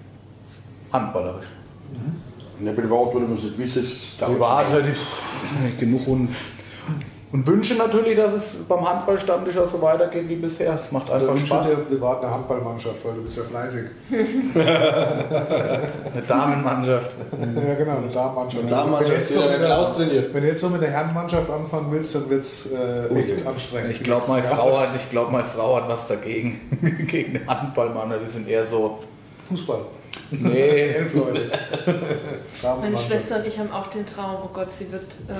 Handballerisch. In der Privat würde man es nicht wissen. Privat hätte ich genug und, und wünsche natürlich, dass es beim Handballstammtisch auch so weitergeht wie bisher. Es macht Also einfach wünsche Spaß. dir privat eine Handballmannschaft, weil du bist ja fleißig. Eine Damenmannschaft. ja genau, eine Damenmannschaft. Eine Damenmannschaft, Wenn du jetzt die der mit Klaus trainiert. Wenn du jetzt noch mit der Herrenmannschaft anfangen willst, dann wird es äh, echt anstrengend. Ich glaube, meine, Frau hat- ich glaub, meine Frau hat was dagegen. Gegen den Handballmann. Die sind eher so. Fußball. Nee, Elf Leute. Meine. Schwester und ich haben auch den Traum, oh Gott, sie wird, äh,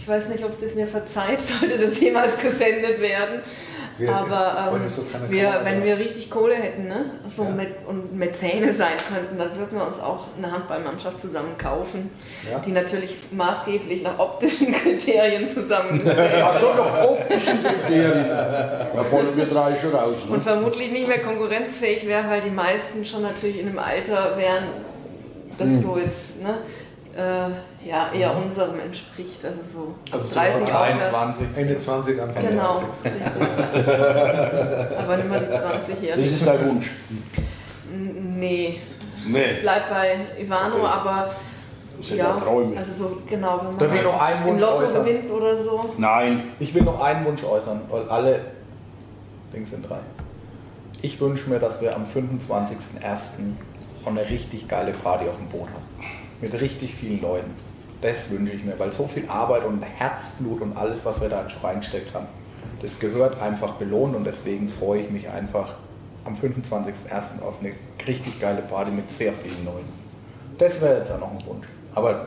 ich weiß nicht, ob es mir verzeiht, sollte das jemals gesendet werden. Wir- Aber ähm, ist keine wir, Kamera wenn wir richtig Kohle hätten ne? so Ja. mit, und Mäzene sein könnten, dann würden wir uns auch eine Handballmannschaft zusammen kaufen, Ja. die natürlich maßgeblich nach optischen Kriterien zusammengestellt ist. Achso, noch optische Kriterien. Da fallen wir drei schon raus. Und Ne? vermutlich nicht mehr konkurrenzfähig wäre, weil die meisten schon natürlich in einem Alter wären, das Hm. so jetzt ne, äh, ja, eher unserem entspricht. Also so Also so 30 von aufwärts. 23. Ende 20 Anfang Genau, 30. richtig. Aber nicht mal die 20 Das jährigen ist dein Wunsch. Nee, Nee, bleib bei Ivano, Okay. aber das ja, Träume. also so genau, wenn man Darf ich halt noch einen im Wunsch Lotto äußern? gewinnt oder so. Nein. Ich will noch einen Wunsch äußern, weil alle Dings sind drei. Ich wünsche mir, dass wir am 25.01. eine richtig geile Party auf dem Boot haben. Mit richtig vielen Leuten. Das wünsche ich mir, weil so viel Arbeit und Herzblut und alles, was wir da schon reingesteckt haben, das gehört einfach belohnt und deswegen freue ich mich einfach am 25.01. auf eine richtig geile Party mit sehr vielen Leuten. Das wäre jetzt auch noch ein Wunsch. Aber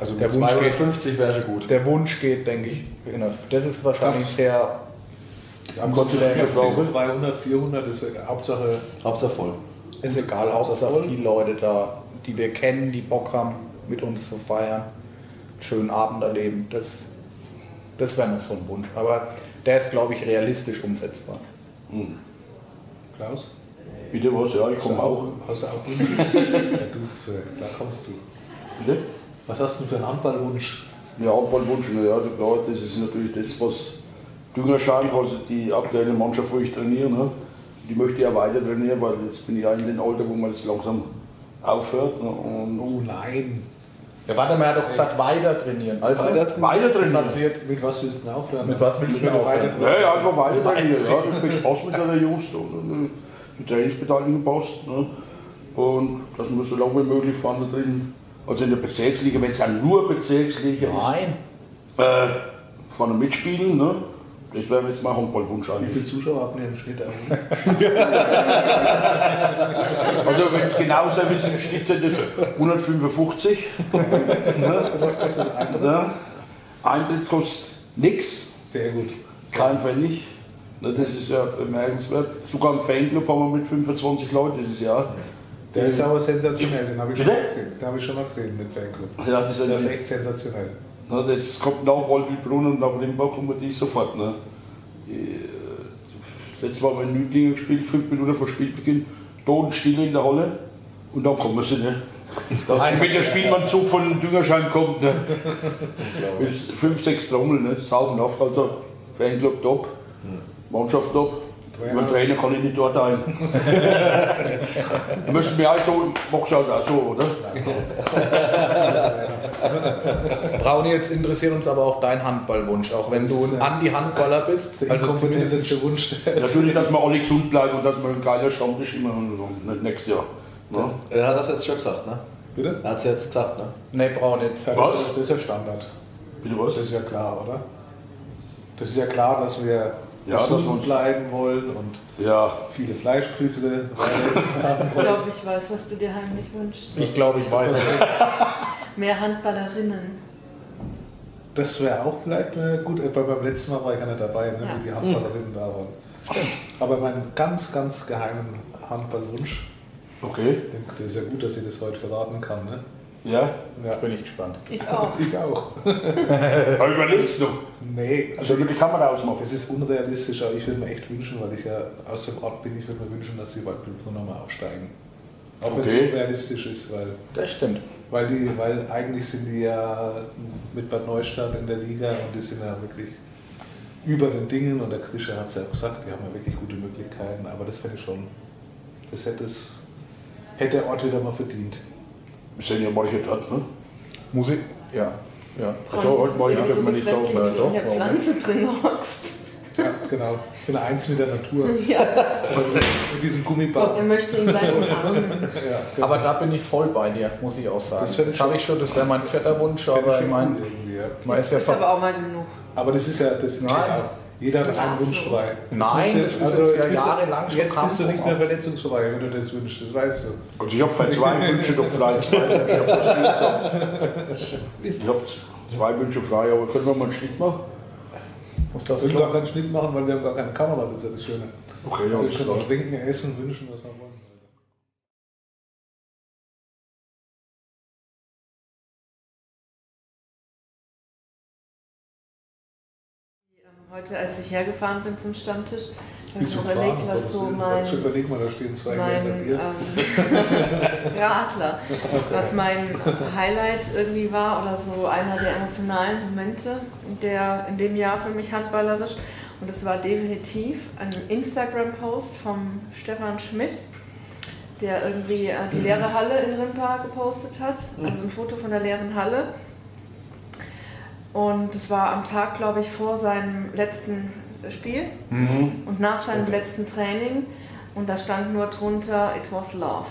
Also Der Wunsch geht- 250 wäre schon gut. der Wunsch geht, denke ich, in der- das ist wahrscheinlich sehr Ja, ja Frau. 300, 400 ist ja Hauptsache. Hauptsache voll. Ist egal, Hauptsache viele Leute da, die wir kennen, die Bock haben, mit uns zu feiern, schönen Abend erleben. Das, das wäre noch so ein Wunsch. Aber der ist, glaube ich, realistisch umsetzbar. Klaus? Bitte was? Ja, ich komme auch. Hast du auch Wünsche? ja, du, da kommst du. Bitte? Was hast du für einen Handballwunsch? Ja, Handballwunsch, na ja, klar, das ist natürlich das, was Düngerschein, also die aktuelle Mannschaft, wo ich trainiere, ne, die möchte ich ja weiter trainieren, weil jetzt bin ich ja in dem Alter, wo man jetzt langsam aufhört. Ne, und Oh nein. Ja, warte mal, er hat doch gesagt, weiter trainieren. Also, Weiter Weiter das trainieren. hat sie jetzt Mit was willst du denn aufhören? Mit was willst du denn weiter aufhören? trainieren? Ja, ja, einfach weiter trainieren. Ja, das macht Spaß mit den Jungs. Da, ne? Die Trainingsbeteiligung passt. Ne? Und dass wir so lange wie möglich vorne drin, also in der Bezirksliga, wenn es ja nur Bezirksliga Nein. ist, äh, vorne mitspielen. Ne? Das wäre jetzt mein Handballwunsch Wie eigentlich. viele Zuschauer habt ihr im Schnitt eigentlich? Also wenn es genauso ist im Schnitt sind das 155. Was kostet das andere? Ne? Eintritt kostet nichts. Sehr gut. Kein Pfennig. Ne, Das ist ja bemerkenswert. Sogar im Fanclub haben wir mit 25 Leuten dieses Jahr. Der ist aber sensationell, den habe ich schon mal gesehen. Den habe ich schon mal gesehen mit Fanclub. Ja, das ist, Der ist echt sensationell. Ne, das kommt nach Wolbelbrunn und nach Limburg kommen die sofort. Ne. Äh, Letztes Mal haben wir in Nüdlingen gespielt, fünf Minuten vor Spielbeginn, Totenstille in der Halle und dann kommen sie. Ne. Dass wenn der Spielmannzug von Düngerschein kommt, ne. Mit fünf, sechs Trommeln, ne. saubenhaft. Also Fanclub top, Mannschaft top. Trainer. Über Trainer kann ich nicht dort ein. Müssen wir auch so, machst du auch so, oder? Brauni, jetzt interessiert uns aber auch dein Handballwunsch, auch wenn du ein Andi-Handballer bist. Der Also zumindest inkompetenteste Wunsch. Natürlich, dass wir alle gesund bleiben und dass wir ein geiler Stammtisch immer haben, nicht nächstes Jahr. Ne? Er hat das jetzt schon gesagt, ne? Bitte? Er hat es jetzt gesagt, ne? Nee, Braun jetzt. Ja, Was? Das, ist- das ist ja Standard. Bitte was? Das ist ja klar, oder? Das ist ja klar, dass wir Ja, dass wir gesund uns- bleiben wollen und Ja, viele Fleischküchle haben Ich glaube, ich weiß, was du dir heimlich wünschst. Ich glaube, ich weiß. Mehr Handballerinnen. Das wäre auch vielleicht eine gut, weil beim letzten Mal war ich ja nicht dabei, ne, Ja. wie die Handballerinnen da waren. Aber mein ganz, ganz geheimen Handballwunsch, okay. das ist ja gut, dass ich das heute verraten kann. Ne? Ja, Ja, Jetzt bin ich gespannt. Ich auch. ich auch. aber überlegst du. Nee, also Also die Kamera ausmachen. das ist unrealistisch, aber ich würde mir echt wünschen, weil ich ja aus dem Ort bin, ich würde mir wünschen, dass die Waldbübner nochmal aufsteigen. Auch wenn Okay. es unrealistisch ist, weil, Das stimmt. Weil, die, weil eigentlich sind die ja mit Bad Neustadt in der Liga und die sind ja wirklich über den Dingen und der Krischer hat es ja auch gesagt, die haben ja wirklich gute Möglichkeiten, aber das fände ich schon, das hätte, es, hätte der Ort wieder mal verdient. Wir sind ja manche dort, ne? Musik? Ja. ja. Also, heute mal, ist dürfen wir nicht wenn du in der doch, Pflanze drin hockst. Ja, genau. Ich bin eins mit der Natur. Ja, mit diesem er Gummiband. möchte ihn gleich umarmen. Ja, genau. Aber da bin ich voll bei dir, muss ich auch sagen. Das Das, habe schon- ich schon, das wäre mein vierter Wunsch, aber ich meine, ja. man ist ja ist aber auch mal genug. Aber das ist ja, das Nein. jeder hat einen Wunsch frei. Nein, Jetzt das ist jetzt ja jetzt bist du- jahrelang schon Jetzt bist du nicht mehr Kampf- verletzungsfrei, wenn du das wünschst, das weißt du. Also ich habe vielleicht zwei Wünsche doch frei. Zwei Wünsche, ich habe zwei Wünsche frei, aber können wir mal einen Schnitt machen? muss Wir das können gar keinen Schnitt machen, weil wir haben gar keine Kamera, das ist ja das Schöne. Okay, Also ja, können klar. trinken, essen, wünschen, was wir wollen. Heute, als ich hergefahren bin zum Stammtisch, habe ich überlegt, was so mein, Schon Überleg mal, da stehen zwei mein ähm, Radler, was mein Highlight irgendwie war oder so einer der emotionalen Momente der in dem Jahr für mich handballerisch. Und es war definitiv ein Instagram-Post vom Stefan Schmidt, der irgendwie äh, die leere Halle in Rimpa gepostet hat, also ein Foto von der leeren Halle. Und es war am Tag, glaube ich, vor seinem letzten Spiel Mhm. und nach seinem letzten Training. Und da stand nur drunter, it was love.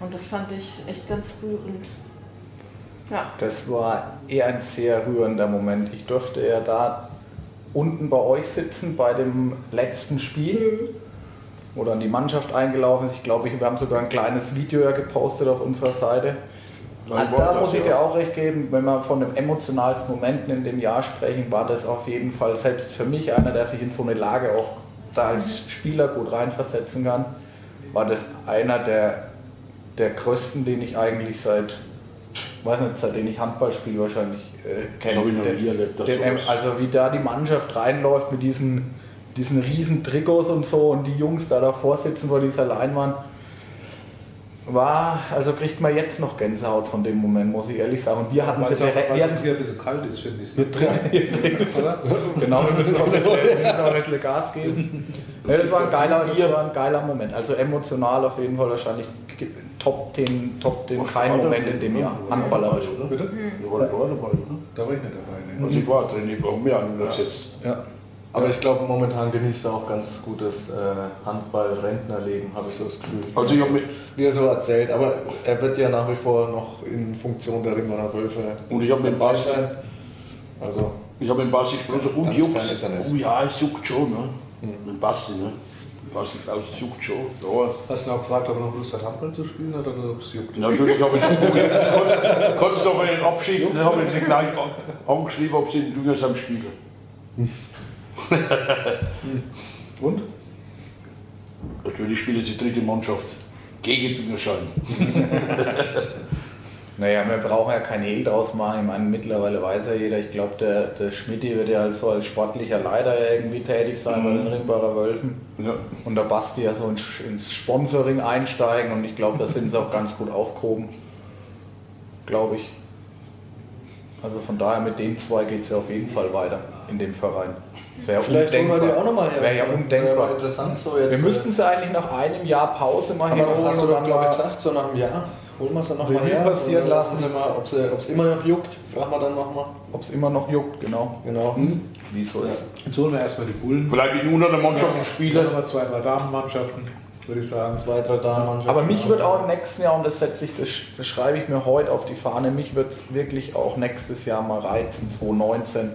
Und das fand ich echt ganz rührend. Ja, Das war eher ein sehr rührender Moment. Ich durfte ja da unten bei euch sitzen bei dem letzten Spiel, wo dann die Mannschaft eingelaufen ist. Ich glaube, wir haben sogar ein kleines Video ja gepostet auf unserer Seite. Nein, da war muss ich dir auch recht geben, wenn wir von den emotionalsten Momenten in dem Jahr sprechen, war das auf jeden Fall selbst für mich einer, der sich in so eine Lage auch da als Spieler gut reinversetzen kann, war das einer der, der größten, den ich eigentlich seit, weiß nicht, seitdem ich Handball spiele wahrscheinlich äh, Das kenne. habe ich noch Den- nie erlebt. den, also wie da die Mannschaft reinläuft mit diesen, diesen riesen Trikots und so und die Jungs da davor sitzen vor dieser Leinwand. War, also kriegt man jetzt noch Gänsehaut von dem Moment, muss ich ehrlich sagen. Und wir hatten es auch, direkt, weil es hier ein bisschen kalt ist, finde ich. wir. Oder? Genau, wir müssen auch ein bisschen, wir müssen auch ein bisschen Gas geben. Ja, das, war ein geiler, das war ein geiler Moment. Also emotional auf jeden Fall wahrscheinlich top 10, top 10 kein Moment in dem Jahr. Handballerisch. Bitte? Wir waren da dabei, oder? Da war ich nicht dabei. Ne? Also ich war drin, ich war mir an jetzt. Ja. Aber ich glaube, momentan genießt er auch ganz gutes äh, Handball-Rentnerleben, habe ich so das Gefühl. Also ich habe mit, Wie er so erzählt, aber er wird ja nach wie vor noch in Funktion der Ringerer Wölfe Und ich hab mit Basti- sein. Also, ich habe mit Basti gesprochen, so, und Ganz juckt. Oh ja, es juckt schon, ne? Mit Basti, ne? Basti Klaus, es juckt schon. Ja. Hast du auch gefragt, ob er noch Lust hat, Handball zu spielen oder ob es juckt? Natürlich habe ich das kurz, kurz noch einen Abschied, dann habe ich sie gleich angeschrieben, ob sie in Düngersheim spielen. Und? Natürlich spielen sie dritte Mannschaft gegen Düngersheim. Naja, wir brauchen ja kein Hehl draus machen. Ich meine, mittlerweile weiß ja jeder, ich glaube, der, der Schmidti wird ja so als sportlicher Leiter irgendwie tätig sein bei den Ringbarer Wölfen. Ja. Und der Basti ja so ins, ins Sponsoring einsteigen und ich glaube, da sind sie auch ganz gut aufgehoben. Glaube ich. Also von daher mit den zwei geht es ja auf jeden Fall weiter in dem Verein. Das wäre vielleicht holen wir die auch nochmal her. Wäre ja Wäre undenkbar. interessant so jetzt. Wir müssten sie eigentlich nach einem Jahr Pause mal aber herholen hast du dann glaube ich, gesagt, so nach einem Jahr holen wir es dann nochmal her. passieren und lassen. Sie mal, ob es immer noch juckt, fragen wir dann nochmal. ob es immer noch juckt, genau. Genau. Wie es so ist. Jetzt holen wir erstmal die Bullen. Vielleicht in unter der Mannschaft Dann spielen. nochmal zwei, drei Damenmannschaften, würde ich sagen. Zwei, drei Damen. Aber mich wird auch im nächsten Jahr, und das setze ich, das, das schreibe ich mir heute auf die Fahne, mich wird es wirklich auch nächstes Jahr mal reizen, 2019,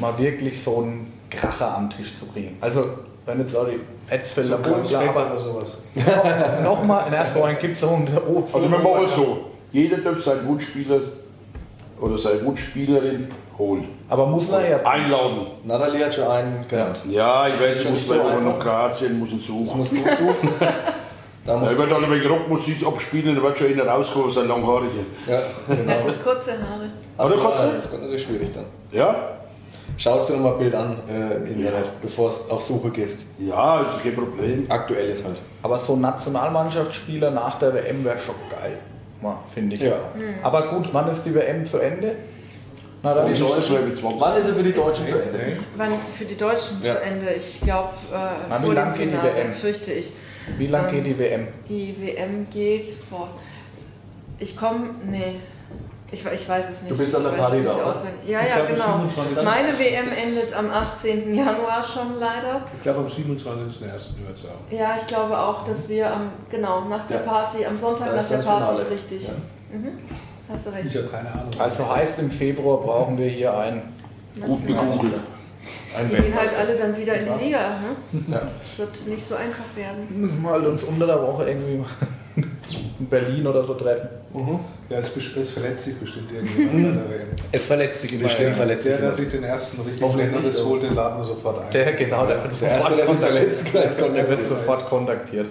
mal wirklich so einen Kracher am Tisch zu kriegen. Also, wenn jetzt auch die Etzfelder So oder sowas. nochmal, in erster Linie gibt es so einen oh, Also wir machen es so. Jeder darf seinen Wunschspieler oder seine Wunschspielerin holen. Aber muss man ja. Einladen. Natalie hat schon einen genannt. Ja, ich weiß, ich muss so vielleicht aber noch Kroatien muss ihn Das suchen. musst du suchen. da muss, Er wird dann ein Rockmusik abspielen, da wird schon einer rauskommen, sein langhaarige. ja, genau. hat das kurze Haare. Aber Oder kannst du- das wird natürlich schwierig dann. Ja? Schaust dir nochmal ein Bild an äh, im Internet, bevor du auf Suche gehst. Ja, ist kein Problem. Aktuell ist halt. Aber so ein Nationalmannschaftsspieler nach der WM wäre schon geil, mal, finde ich. Ja. Aber gut, wann ist die WM zu Ende? Na, dann ist es schon mit 20. Wann ist er für die Deutschen zu Ende? Wann ist es für die Deutschen Ja. zu Ende? Ich glaube, Na, äh, wie vor lang dem geht die Finale, WM? fürchte ich. Wie lang Ähm, geht die WM? Die WM geht vor. Ich komme. Nee. Ich, ich weiß es nicht. Du bist an der Ich weiß Party es da, oder? Ja, Ich ja, genau. 27. Meine WM endet am 18. Januar schon leider. Ich glaube am 27.01. wird es auch. Ja, ich glaube auch, dass wir am, genau, nach der Ja. Party, am Sonntag nach der das Party, Finale. richtig. Ja. Mhm. Hast du Ich recht. habe keine Ahnung. Also heißt im Februar brauchen wir hier ein Gut gegoogelt. Ein Die gehen halt alle dann wieder in die Liga. Ne? Ja. Wird nicht so einfach werden. müssen wir halt uns unter der Woche irgendwie mal in Berlin oder so treffen. Ja, es, es verletzt sich bestimmt irgendjemand der. Es verletzt sich Bestimmt verletzt sich Der, der sich den ersten richtig nicht, das holt, den laden wir sofort ein. Der genau, der wird Der erste, sofort der sich kontaktiert. verletzt, gleich Der wird sofort kontaktiert.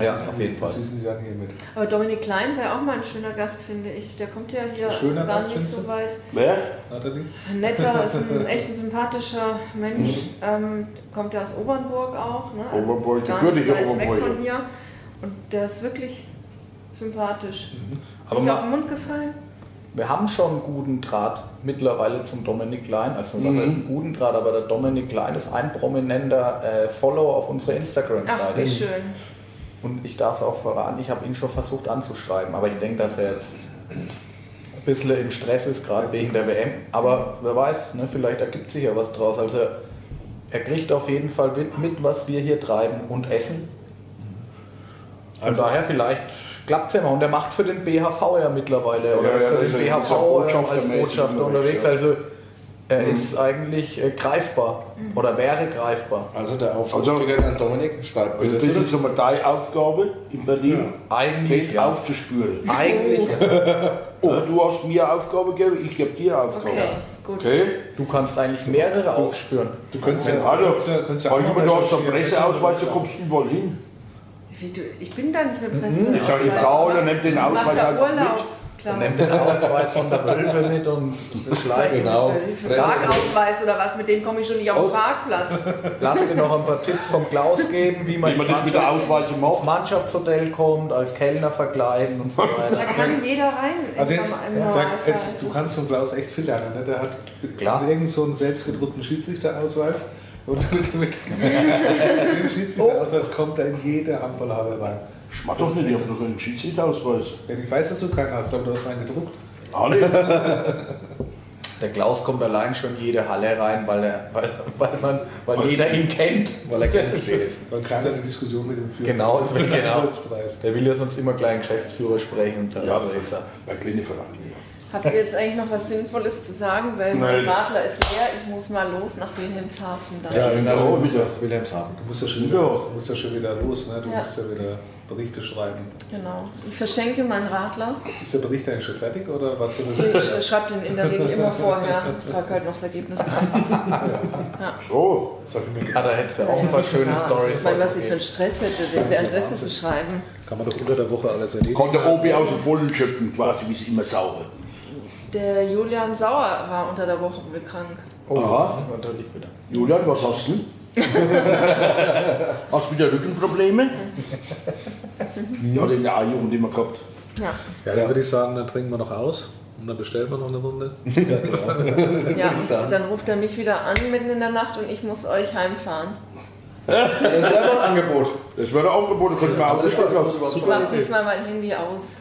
Ja, auf jeden Fall. Das wissen Sie dann hiermit. Aber Dominik Klein wäre auch mal ein schöner Gast, finde ich. Der kommt ja hier Schöner gar Gast, nicht so weit. Wer? Nathalie? Ein netter, ist ein echt ein sympathischer Mensch. Mhm. Ähm, kommt ja aus Obernburg auch. Ne? Obernburg, gar nicht gebürtiger weit weg von hier. Und der ist wirklich sympathisch. Aber Hat mir ma- auf den Mund gefallen. Wir haben schon einen guten Draht mittlerweile zum Dominik Klein. Also was heißt einen guten Draht, aber der Dominik Klein ist ein prominenter äh, Follower auf unserer Ach, Instagram-Seite. wie schön. Und ich darf es auch verraten, ich habe ihn schon versucht anzuschreiben, aber ich denke, dass er jetzt ein bisschen im Stress ist, gerade wegen der WM. Aber wer weiß, ne, vielleicht ergibt sich ja was draus. Also er kriegt auf jeden Fall mit, mit was wir hier treiben und essen. Von daher vielleicht klappt es ja mal. Und er macht für den BHV ja mittlerweile. Oder Ja, ist ja, für den ja BHV Botschafter als Botschafter unterwegs, ja. Also er ist eigentlich äh, greifbar oder wäre greifbar. Also der Aufruf Also- geht an Dominik, schreibt Also bitte das ist aber deine Aufgabe in Berlin, Eigentlich den ja. aufzuspüren. Eigentlich ja. Ja, du hast mir Aufgabe gegeben, ich gebe dir Aufgabe. Okay, gut. Okay? Du kannst eigentlich mehrere aufspüren. Du könntest ja, Hallo, ja, ja immer du hast einen recherchieren. Presseausweis, da kommst du überall hin. Wie, du, ich bin da nicht mehr Presse. Ich sage, da oder nimm den Nach Ausweis Urlaub. mit. Klar. Nimm den Ausweis von der Wölfe mit und schleich ihn Genau. Parkausweis oder was, mit dem komme ich schon nicht auf den Parkplatz. Lass dir noch ein paar Tipps vom Klaus geben, wie man, Wie man ins das mit der Ausweise ins macht. Mannschaftshotel kommt, als Kellner verkleiden und so Da weiter. kann jeder rein. Also jetzt, da, jetzt, du kannst von Klaus echt viel lernen. Ne? Der hat Klar. irgend so einen selbstgedruckten Schiedsrichterausweis. Und mit, mit dem Schiedsrichterausweis kommt er in jede Handballhalle rein. Schmatt doch nicht, ich habe doch einen Schiedsrichterausweis. Denn ich weiß, dass du keinen hast, aber du hast einen gedruckt. Alle? Der Klaus kommt allein schon in jede Halle rein, weil, er, weil, weil, man, weil jeder ihn kennt. Weil er gern Das ist. Weil keiner eine Diskussion mit dem führt. Genau, das will- ist genau. Der will ja sonst immer gleich einen Geschäftsführer sprechen. Und Ja, da ist er. bei kleinen Vereinen. Habt ihr jetzt eigentlich noch was Sinnvolles zu sagen? Weil mein. Radler ist leer, ich muss mal los nach Wilhelmshaven. Dann. Ja, Ja, genau. wieder. Wilhelmshaven. Du musst ja schon Ja. wieder, du musst ja schon wieder los. Ne? Du Ja. musst ja wieder Berichte schreiben. Genau. Ich verschenke meinen Radler. Ist der Bericht eigentlich schon fertig oder war zu Ich schreibe den in der Regel immer vorher. Ich trage halt noch das Ergebnis an. So. Das hab ich mir Ah, da hättest du auch ein paar schöne Ja, Stories. Ich meine, was ich für einen Stress hätte, den währenddessen zu schreiben. Kann man doch unter der Woche alles erledigen. Konnte Obi aus dem Vollen schöpfen, quasi, wie sie immer sauer. Der Julian Sauer war unter der Woche krank. Oh, Aha. das ist natürlich bitte. Julian, was hast du? hast du wieder Rückenprobleme? Ja, den A-Jugend immer gehabt. Ja, Ja, dann würde ich sagen, dann trinken wir noch aus und dann bestellen wir noch eine Runde. ja und dann ruft er mich wieder an mitten in der Nacht und ich muss euch heimfahren. Das wäre ein Angebot. Das wäre auch geboten, könnte man auch Das. Ich mache diesmal mein Handy aus.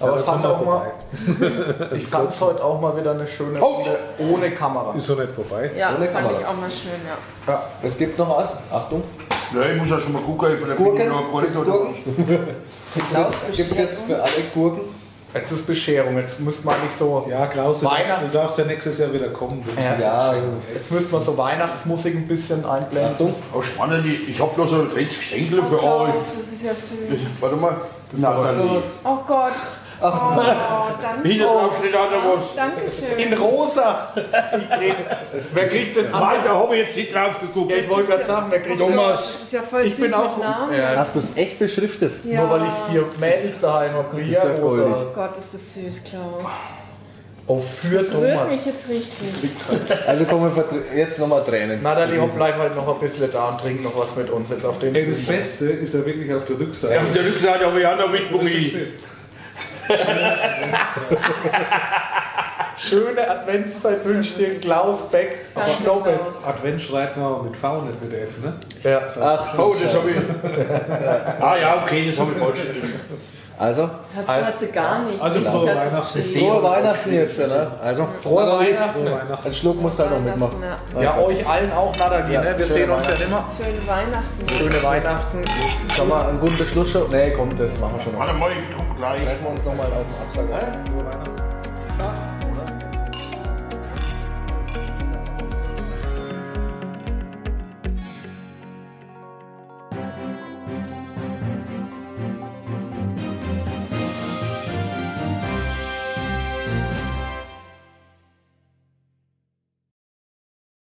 Aber Ja, fand auch mal, ich fand es heute auch mal wieder eine schöne Oh. Runde ohne Kamera. Ist so nicht vorbei. Ja, Ohne fand Kamera. ich auch mal schön, ja. Es gibt noch was. Achtung. Ja, ich muss ja schon mal gucken, Gurken? ich noch einen Gibt's Korridor. Gurken? Gibt es jetzt für alle Gurken? Jetzt ist Bescherung, jetzt müsste man nicht so. Ja, Klaus, du darfst, Weihnachts- darfst ja nächstes Jahr wieder kommen. Ja. Ja, Jetzt müsste man so Weihnachtsmusik ein bisschen einblenden. Achtung. Oh, spannend, ich ich habe bloß so ein kleines für euch. das ist ja süß. Warte mal. Nathalie. Oh Gott. Oh, danke. Was. Dankeschön. In rosa! Wer kriegt das Weiter andere? habe ich jetzt nicht drauf geguckt. Ich wollte gerade sagen, wer kriegt das? Thomas. Das ist ja voll Ich süß bin auch-. Ja. Hast du es echt beschriftet? Ja. Nur weil ich vier Mädels daheim habe, Das ja rosa. Oh Gott, ist das süß, Klaus. Oh, für Das Thomas. mich jetzt richtig. Also kommen wir jetzt nochmal Tränen. Natalie, hopp, bleib halt noch ein bisschen da und trink noch was mit uns jetzt auf den Ey, das Beste ist ja wirklich auf der Rückseite. Ja, auf der Rückseite habe ich auch noch mit Gummi. Schöne Adventszeit wünscht dir Klaus Beck. Klaus. Advent schreibt man mit V, nicht mit F, ne? Ja. Ach, Oh, das habe ich. Ah ja, okay, das habe ich falsch geschrieben. Also, Hast, hast du gar nicht. Also frohe hab's Weihnachten. frohe Weihnachten jetzt, ne? Also, Frohe Weihnachten. Frohe Weihnachten. Ein Schluck muss halt noch mitmachen. Ja. Ja, euch allen auch. Ja, ne? Wir schöne sehen uns ja immer. Schöne Weihnachten. Schöne Weihnachten. Sollen wir einen guten Schlussshow? Nee, komm, das machen wir schon noch. Warte mal, ich gleich. Treffen wir uns nochmal auf dem Absack. Frohe Weihnachten.